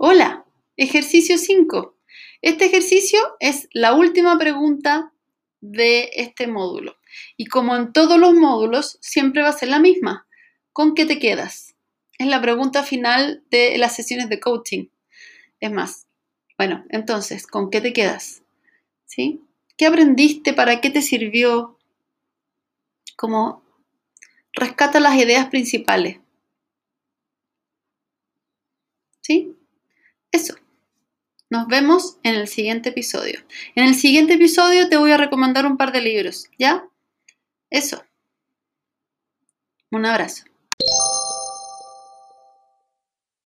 Hola, ejercicio 5. Este ejercicio es la última pregunta de este módulo. Y como en todos los módulos, siempre va a ser la misma. ¿Con qué te quedas? Es la pregunta final de las sesiones de coaching. Es más, bueno, entonces, ¿con qué te quedas? ¿Sí? ¿Qué aprendiste? ¿Para qué te sirvió? Como rescata las ideas principales. ¿Sí? Nos vemos en el siguiente episodio. En el siguiente episodio te voy a recomendar un par de libros, ¿ya? Eso. Un abrazo.